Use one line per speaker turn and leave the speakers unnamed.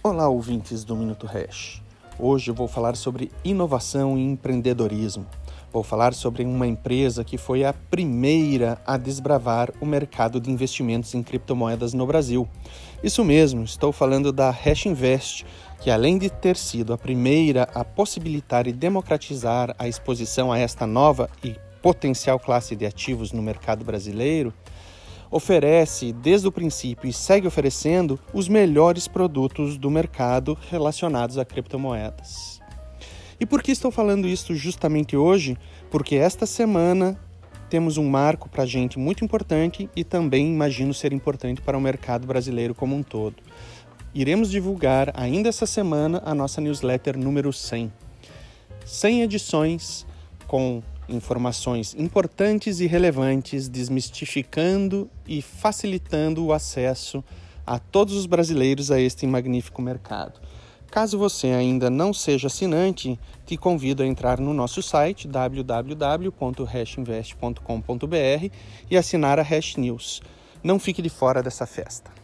Olá, ouvintes do Minuto Hash. Hoje eu vou falar sobre inovação e empreendedorismo. Vou falar sobre uma empresa que foi a primeira a desbravar o mercado de investimentos em criptomoedas no Brasil. Isso mesmo, estou falando da Hash Invest, que além de ter sido a primeira a possibilitar e democratizar a exposição a esta nova e potencial classe de ativos no mercado brasileiro, oferece desde o princípio e segue oferecendo os melhores produtos do mercado relacionados a criptomoedas. E por que estou falando isso justamente hoje? Porque esta semana temos um marco para a gente muito importante e também imagino ser importante para o mercado brasileiro como um todo. Iremos divulgar ainda essa semana a nossa newsletter número 100. 100 edições com informações importantes e relevantes, desmistificando e facilitando o acesso a todos os brasileiros a este magnífico mercado. Caso você ainda não seja assinante, te convido a entrar no nosso site www.hashinvest.com.br e assinar a Hash News. Não fique de fora dessa festa.